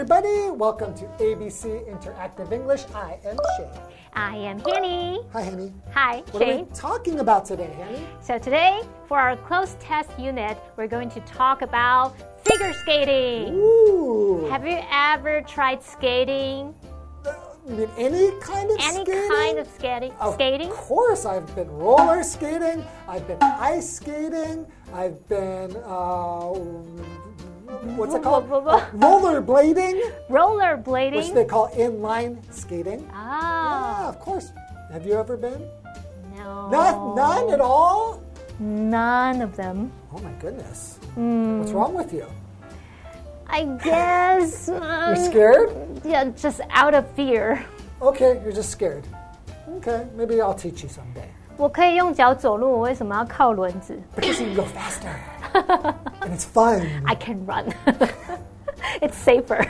everybody. Welcome to ABC Interactive English. I am Shane. I am Hanny. Hi, Henny. Hi, What are Shane. we talking about today, Henny? So today, for our cloze test unit, we're going to talk about figure skating. Ooh. Have you ever tried skating? You mean any kind of Any skating? Any kind of skating? Of skating? course, I've been roller skating. I've been ice skating. I've been uh, what's it called? Blah, blah, Roller blading, which Rollerblading? they call inline skating. Ah, Yeah, of course. Have you ever been? no. Not, none at all. None of them. Oh my goodness. Hmm. What's wrong with you? I guess. You're um, scared? Yeah, just out of fear. Okay, you're just scared. Okay, maybe I'll teach you someday. 我可以用脚走路，我为什么要靠轮子 Because you can go faster. and it's fun. I can run. it's safer.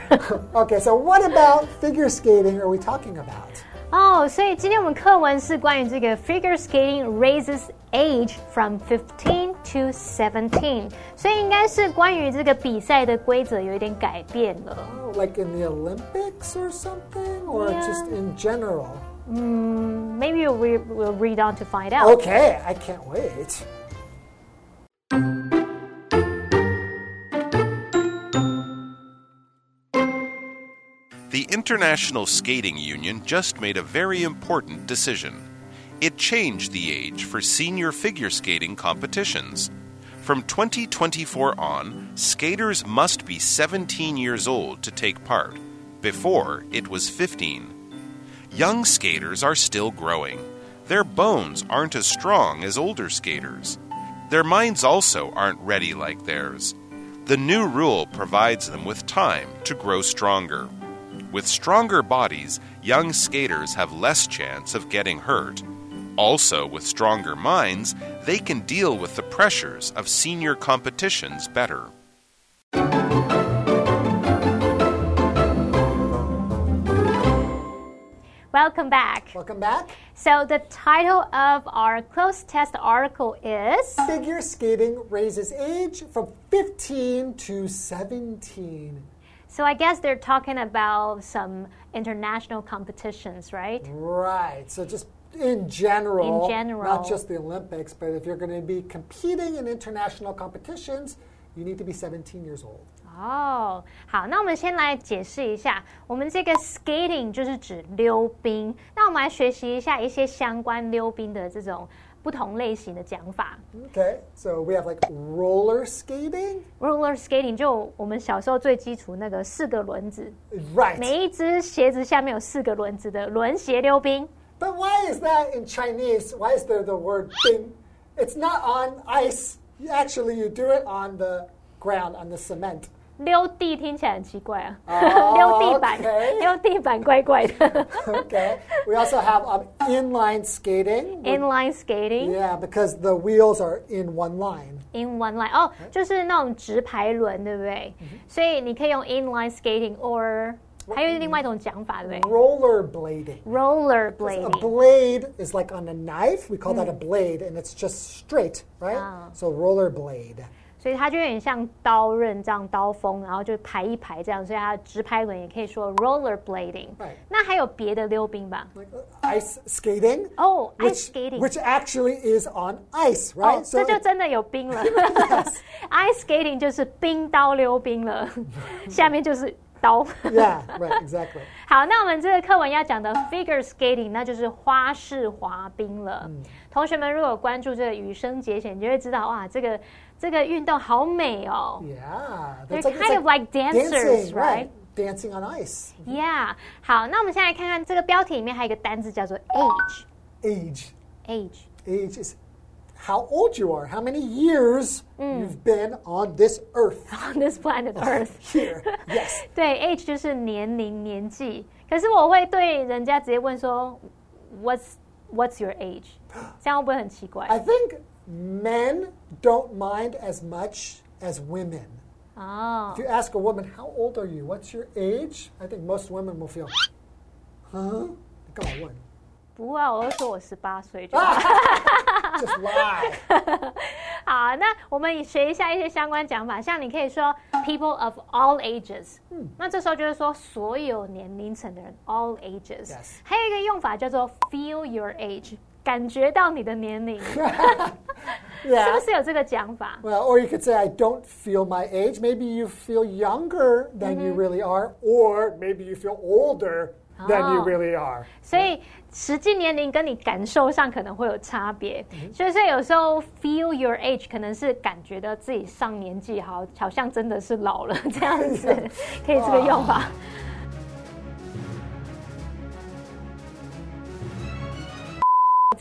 Okay, so what about figure skating are we talking about? 哦所以今天我们课文是关于这个 figure skating raises age from fifteen to seventeen，所以应该是关于这个比赛的规则有一点改变了。 Oh, like in the Olympics or something? Or Yeah. just in general? Maybe we'll, re- we'll read on to find out. Okay, I can't wait. International Skating Union just made a very important decision. It changed the age for senior figure skating competitions. From 2024 on, skaters must be 17 years old to take part. Before, it was 15. Young skaters are still growing. Their bones aren't as strong as older skaters. Their minds also aren't ready like theirs. The new rule provides them with time to grow stronger. With stronger bodies, young skaters have less chance of getting hurt. Also, with stronger minds, they can deal with the pressures of senior competitions better. Welcome back. Welcome back. So the title of our cloze test article is Figure skating raises age from 15 to 17. So I guess they're talking about some international competitions, right? Right. So just in general, In general. not just the Olympics, but if you're going to be competing in international competitions, you need to be 17 years old. 哦，好，那我们先来解释一下，我们这个 skating 就是指溜冰。那我们来学习一下一些相关溜冰的这种 不同类型的讲法。Okay. So we have like roller skating. Roller skating 就我们小时候最基础那个四个轮子，Right. 每一只鞋子下面有四个轮子的轮鞋溜冰。But why is that in Chinese? Why is there the word bing? It's not on ice. Actually, you do it on the ground, on the cement. 溜地听起来很奇怪啊，哦溜地板 OK 溜地板怪怪的。 Okay. We also have um, inline skating. Inline skating Yeah, because the wheels are in one line. in one line 哦，就是那种直排轮，对不对？所以你可以用 inline skating or 还有另外一种讲法，对不对 Rollerblading. ？roller A blading。 blade is like on a knife. We call that a blade, and it's just straight, right? Ah. So rollerblade. 所以它就有点像刀刃这样刀锋，然后就排一排这样，所以它的直排轮也可以说 roller blading。Right. 那还有别的溜冰吧 uh, ice skating. 哦、i which, c e skating。which actually is on ice, right? 哦，这就真的有冰了。Ice skating 就是冰刀溜冰了，下面就是刀。yeah, right, exactly. 好，那我们这个课文要讲的 figure skating，那就是花式滑冰了。同学们如果有关注这个羽生结弦，你就会知道哇，这个这个运动好美哦。 Yeah, They're that's it's kind of like dancers, dancing, right? Dancing on ice. Yeah，好，那我们现在来看看这个标题里面还有一个单字叫做 age。 Age. age Age is how old you are, how many years you've been on this earth. on this planet Earth。 Here, yes. 对，age 就是年龄、年纪。可是我会对人家直接问说，What's What's your age？这样会不会很奇怪？ I think men don't mind as much as women. 哦 If you ask a woman, how old are you? What's your age? I think most women will feel, huh? 你干嘛问？ 不啊，我都说我十八岁就。 Just lie. 好，那我们学一下一些相关讲法，像你可以说 people of all ages，嗯，那这时候就是说所有年龄层的人，all ages。 Yes 还有一个用法叫做 feel your age， 感觉到你的年龄，是.不是有这个讲法？Well, or you could say, I don't feel my age. Maybe you feel younger than you really are, or maybe you feel older than you Oh. really are. 所以实际年龄跟你感受上可能会有差别，所以所以有时候 feel your age 可能是感觉到自己上年纪，好好像真的是老了这样子，可以这个用法。再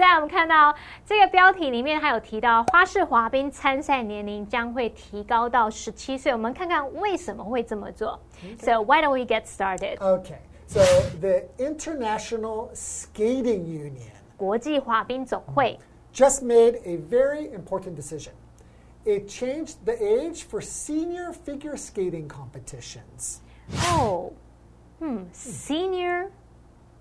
来，我们看到这个标题里面还有提到花式滑冰参赛年龄将会提高到十七岁，我们看看为什么会这么做。So why don't we get started？ Okay, so the International Skating Union 国际滑冰总会 just made a very important decision. It changed the age for senior figure skating competitions. 哦，嗯，senior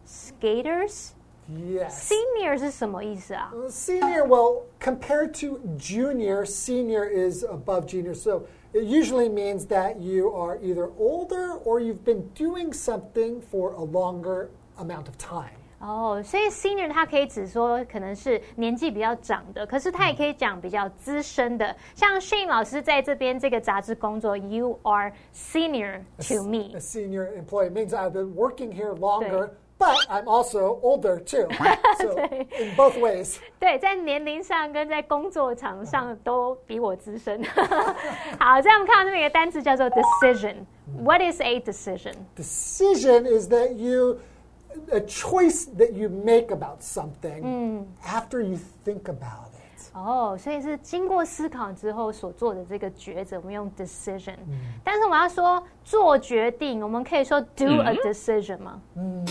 skaters。 Yes. Senior 是什么意思啊？ Senior, well, compared to junior, senior is above junior. So it usually means that you are either older or you've been doing something for a longer amount of time. 哦，所以 senior 它可以指说可能是年纪比较长的，可是它也可以讲比较资深的。像 Shane 老师在这边这个杂志工作，You are senior to me A。senior employee means I've been working here longer, but I'm also older too. So in both ways. 对，在年龄上跟在工作场上都比我资深。好，这样我们看到这边有个单词叫做 decision。What is a decision？ Decision is that you a choice that you make about something after you think about it. 哦，所以是经过思考之后所做的这个抉择，我们用 decision。但是我们要说做决定，我们可以说 do a decision 吗？ No.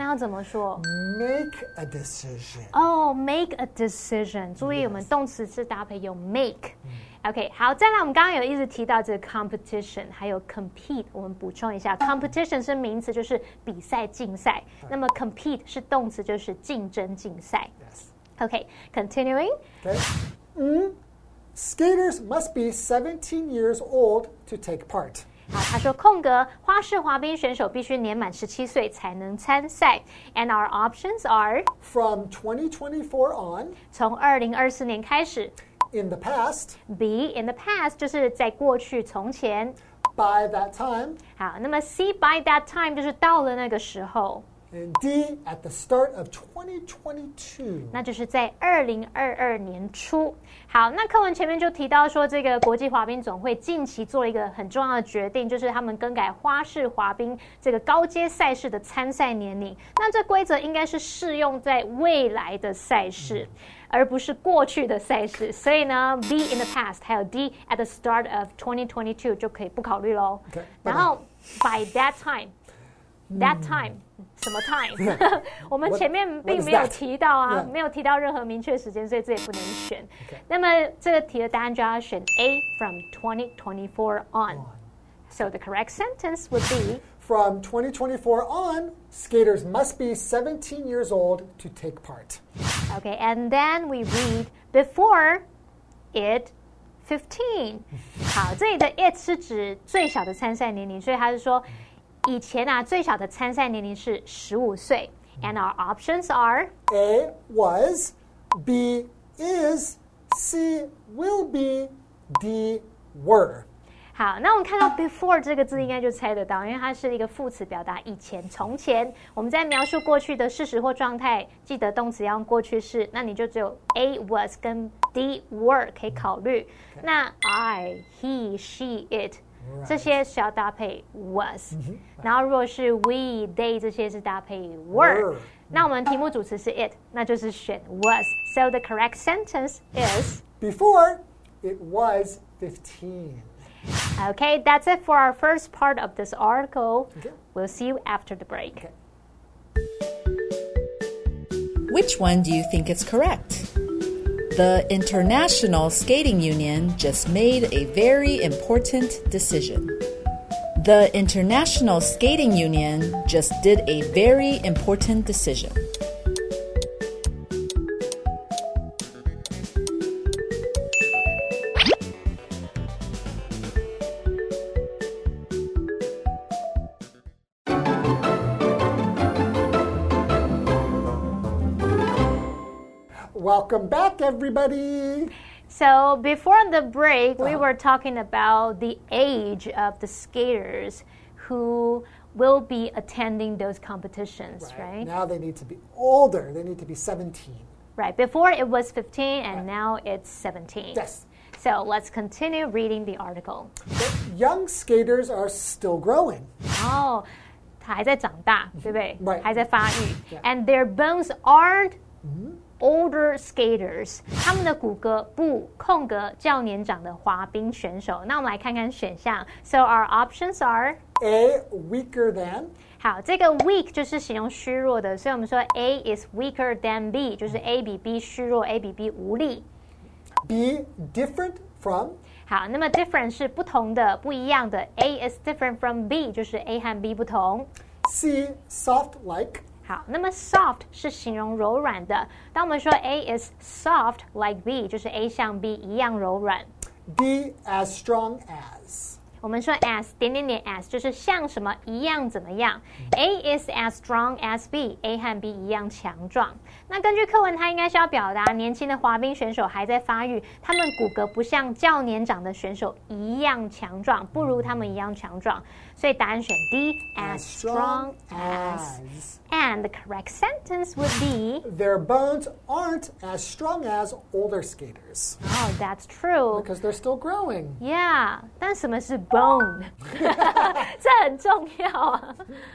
那要怎么说？ Make a decision. 哦、m a k e a decision。注意，我们动词是搭配用 make。OK，好，再来，我们刚刚有一直提到这个 competition，还有 compete，我们补充一下，competition 是名词，就是比赛、竞赛；那么 compete 是动词，就是竞争、竞赛。 Yes. OK，continuing、 Okay. Mm. Skaters must be 17 years old to take part. 好，他说空格花式滑冰选手必须年满十七岁才能参赛。And our options are From 2024 on, 从二零二四年开始 in the past,，B in the past 就是在过去从前。by that time, 好，那么 C by that time 就是到了那个时候 D at the start of 2022. 那就是在二零二二年初。好，那课文前面就提到说，这个国际滑冰总会近期做了一个很重要的决定，就是他们更改花式滑冰这个高阶赛事的参赛年龄。那这规则应该是适用在未来的赛事。而不是过去的赛事，所以呢，B in the past 还有 D at the start of 2022就可以不考虑喽。然后 by that time，that time 什么 time？我们 What- 前面 what 并 is 没有 that？提到啊 Yeah 没有提到任何明确时间，所以这也不能选。 Okay 那么这个题的答案就要选 A from 2024 on。So the correct sentence would be From 2024 on, skaters must be 17 years old to take part. okay, and then we read before it 15. 好，这里的 it 是指最小的参赛年龄，所以他是说 以前啊最小的参赛年龄是十五岁。And our options are A was, B is, C will be, D were. 好，那我们看到 before 这个字，应该就猜得到，因为它是一个副词，表达以前、从前。我们在描述过去的事实或状态，记得动词要用过去式，那你就只有 A was 跟 D were 可以考虑。那 I、he、she、it 这些是要搭配 was，然后如果是 we、they 这些是搭配 were Were。那我们题目主词是 it，那就是选 was。So the correct sentence is. Before, it was 15. Okay, that's it for our first part of this article. Okay. We'll see you after the break. Okay. Which one do you think is correct? The International Skating Union just made a very important decision. The International Skating Union just did a very important decision. back, everybody. So before the break, we Uh-huh. were talking about the age of the skaters who will be attending those competitions, right? Now they need to be older. They need to be 17. Right. Before it was 15 and now it's 17. Yes. So let's continue reading the article. Young skaters are still growing. 哦，他还在长大，对不对 Right. 还在发育 Yeah. And their bones aren't older skaters，他们的骨骼不空格较年长的滑冰选手。那我们来看看选项。So our options are A, weaker than. 好，这个 weak 就是形容虚弱的，所以我们说 A is weaker than B，就是 A 比 B 虚弱，A 比 B 无力。 B, different from. 好，那么 different 是不同的、不一样的。A is different from B，就是 A 和 B 不同。 C, soft like. 好，那么 soft 是形容柔软的。当我们说 A is soft like B，就是 A 像 B 一样柔软。B as strong as. 我们说 as 点点点 as 就是像什么一样怎么样。A is as strong as B，A 和 B 一样强壮。那根据课文，它应该是要表达年轻的滑冰选手还在发育，他们骨骼不像较年长的选手一样强壮，不如他们一样强壮。所以答案选 D，as strong as。And the correct sentence would be Their bones aren't as strong as older skaters Oh, that's true. because they're still growing. Yeah，但什么是 bone？这很重要啊。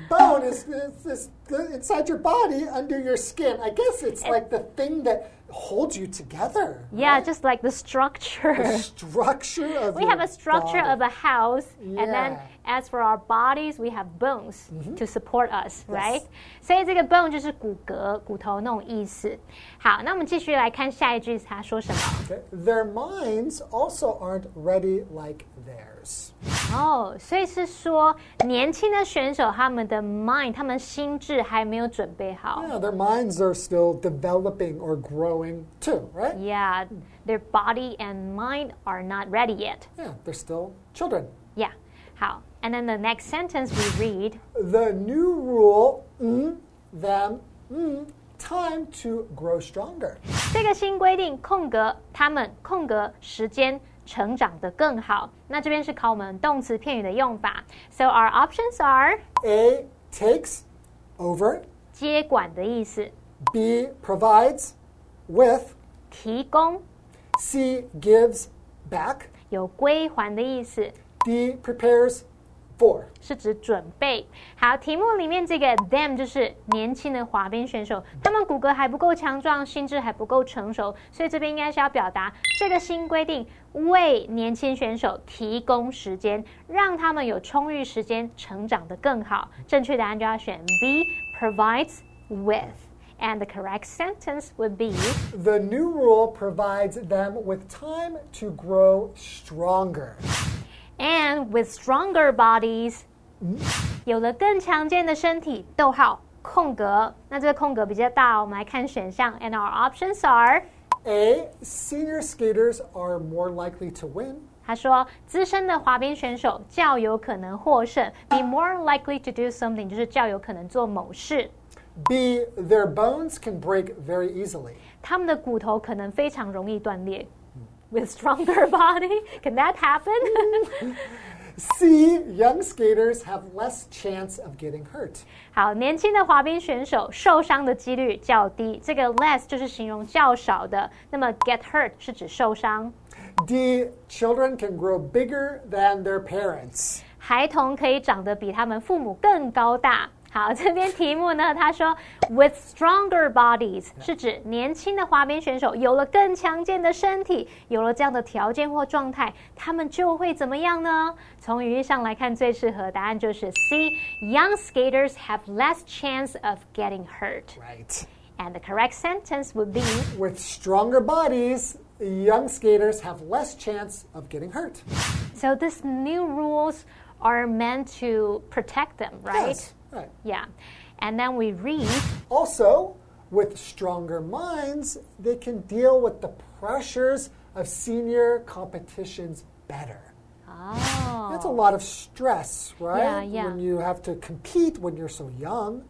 Bone is, is, is inside your body, under your skin. I guess it's like the thing that holds you together. Yeah, just like the structure. The structure of we your have a structure body. of a house, and then Yeah. as for our bodies, we have bones to support us, right? 所以这个 bone 就是骨骼、骨头那种意思。好，那我们继续来看下一句，他说什么？ Okay. Their minds also aren't ready like theirs. 哦，所以是说年轻的选手他们的 mind，他们心智还没有准备好。 Yeah, their minds are still developing or growing too, right? Yeah, their body and mind are not ready yet. Yeah, they're still children. Yeah. 好 ，and then the next sentence we read. The new rule, mm, them, mm, time to grow stronger. 这个新规定空格他们空格时间成长得更好。那这边是考我们动词片语的用法。So our options are A takes over, 接管的意思， B provides with, 提供 C gives back, 有归还的意思， D prepares for. 是指准备。好，题目里面这个 them 就是年轻的滑冰选手，他们骨骼还不够强壮，心智还不够成熟，所以这边应该是要表达这个新规定为年轻选手提供时间，让他们有充裕时间成长得更好。正确答案就要选 B provides with。And the correct sentence would be The new rule provides them with time to grow stronger. And with stronger bodies，有了更强健的身体。逗号空格，那这个空格比较大，我们来看选项。And our options are， A. Senior skaters are more likely to win. 他说资深的滑冰选手较有可能获胜，be more likely to do something，就是较有可能做某事。 B. Their bones can break very easily. 他们的骨头可能非常容易断裂。 With stronger body, can that happen? C. Young skaters have less chance of getting hurt. 好，年轻的滑冰选手受伤的几率较低。这个 less 就是形容较少的，那么 get hurt 是指受伤。 D. Children can grow bigger than their parents. 孩童可以长得比他们父母更高大。 好，这边题目呢，他说 with stronger bodies 是指年轻的滑冰选手有了更强健的身体，有了这样的条件或状态，他们就会怎么样呢？从语义上来看，最适合答案就是 C。Young skaters have less chance of getting hurt. Right. And the correct sentence would be With stronger bodies, young skaters have less chance of getting hurt. so these new rules are meant to protect them, right? Yes. Right. Yeah. And then we read Also, with stronger minds, they can deal with the pressures of senior competitions better. Oh. That's a lot of stress, right? Yeah, yeah. When you have to compete when you're so young.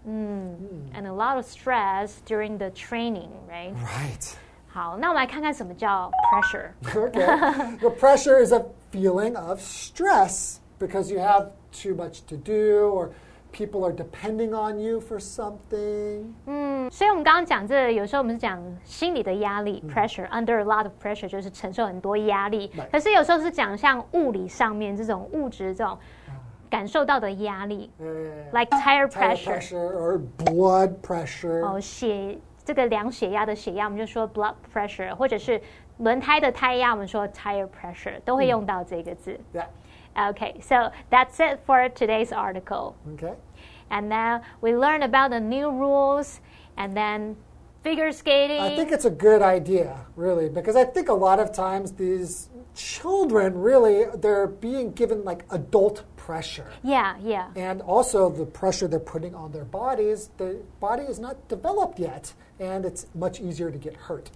and a lot of stress during the training, right? Right. 好，那我们来看看什么叫 pressure。 Okay. the pressure is a feeling of stress because you have too much to do or people are depending on you for something. 嗯，所以我们刚刚讲这，有时候我们是讲心理的压力、pressure，under a lot of pressure 就是承受很多压力。可是有时候是讲像物理上面这种物质这种感受到的压力 Uh,，like tire pressure，pressure or blood pressure. 哦，血这个量血压的血压，我们就说 blood pressure，或者是轮胎的胎压，我们说 tire pressure，都会用到这个字。 Yeah. Okay, so that's it for today's article. Okay. And then we learned about the new rules and then figure skating. I think it's a good idea, really, because I think a lot of times these children really they're being given like adult pressure. yeah, yeah. And also the pressure they're putting on their bodies, the body is not developed yet, and it's much easier to get hurt.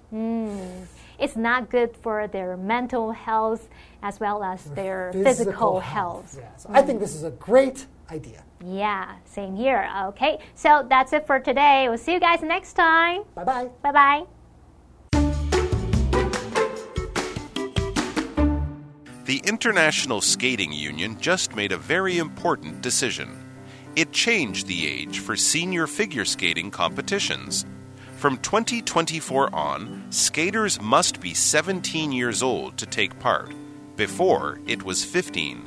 It's not good for their mental health as well as their physical, health. Yeah, so I think this is a great idea. Yeah, same here. Okay, so that's it for today. We'll see you guys next time. Bye bye. Bye bye. The International Skating Union just made a very important decision. It changed the age for senior figure skating competitions. From 2024 on, skaters must be 17 years old to take part. Before, it was 15.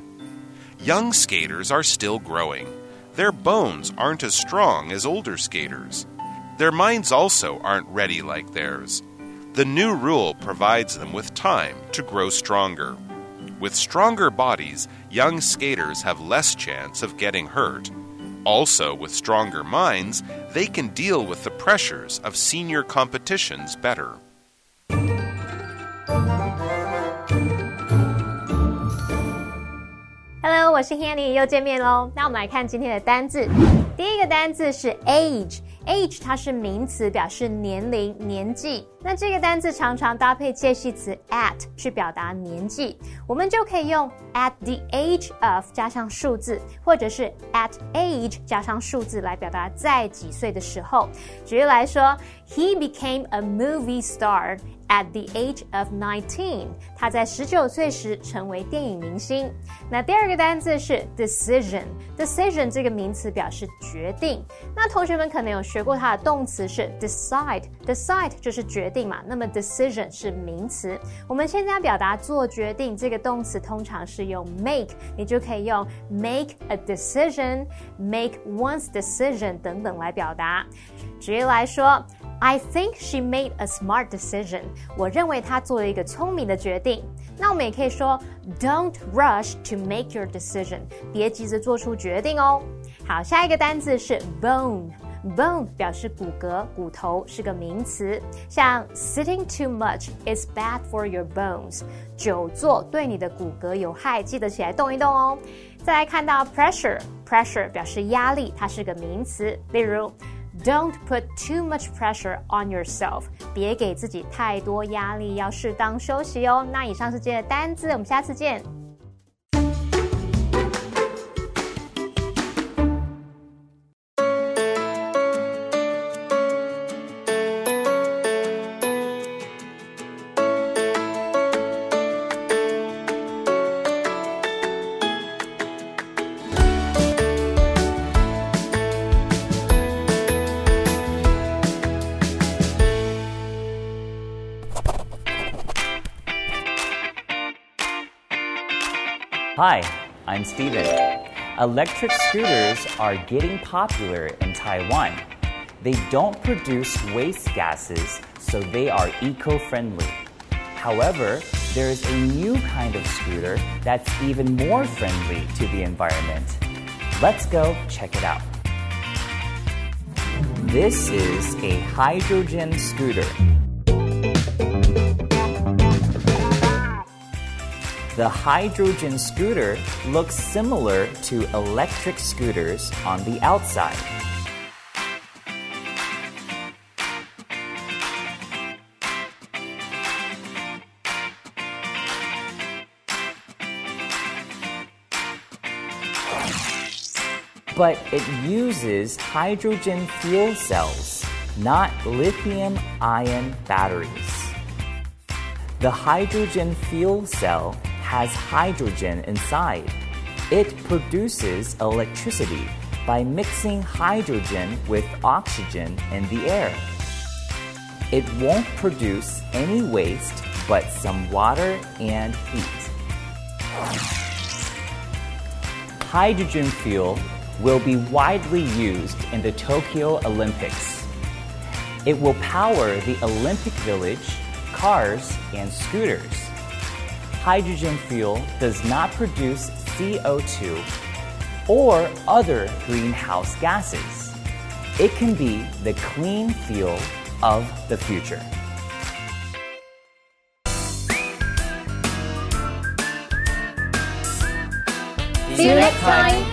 Young skaters are still growing. Their bones aren't as strong as older skaters. Their minds also aren't ready like theirs. The new rule provides them with time to grow stronger. With stronger bodies, young skaters have less chance of getting hurt. Also, with stronger minds, they can deal with the pressures of senior competitions better. Hello，我是 Hanny，又见面喽。那我们来看今天的单字。第一个单字是 age。 Age 它是名词，表示年龄、年纪。那这个单字常常搭配介系词 at 去表达年纪，我们就可以用 at the age of 加上数字，或者是 at age 加上数字来表达在几岁的时候。举例来说，He became a movie star at the age of nineteen。他在十九岁时成为电影明星。那第二个单字是 decision。decision 这个名词表示决定。那同学们可能有学过它的动词是 decide。decide 就是决定嘛，那么 decision 是名词。我们现在要表达做决定，这个动词通常是用 make，你就可以用 make a decision，make one's decision 等等来表达。举例来说。I think she made a smart decision。我认为她做了一个聪明的决定。那我们也可以说，Don't rush to make your decision。别急着做出决定哦。好，下一个单词是 bone。Bone 表示骨骼、骨头，是个名词。像 sitting too much is bad for your bones。久坐对你的骨骼有害，记得起来动一动哦。再来看到 pressure，pressure 表示压力，它是个名词。例如。Don't put too much pressure on yourself。别给自己太多压力，要适当休息哦。那以上是今天的单字，我们下次见。Hi, I'm Steven. Electric scooters are getting popular in Taiwan. They don't produce waste gases, so they are eco friendly. However, there is a new kind of scooter that's even more friendly to the environment. Let's go check it out. This is a hydrogen scooter. The hydrogen scooter looks similar to electric scooters on the outside. But it uses hydrogen fuel cells, not lithium ion batteries. The hydrogen fuel cell has hydrogen inside. It produces electricity by mixing hydrogen with oxygen in the air. It won't produce any waste but some water and heat. Hydrogen fuel will be widely used in the Tokyo Olympics. It will power the Olympic Village, cars, and scooters. Hydrogen fuel does not produce CO2 or other greenhouse gases. It can be the clean fuel of the future. See you next time.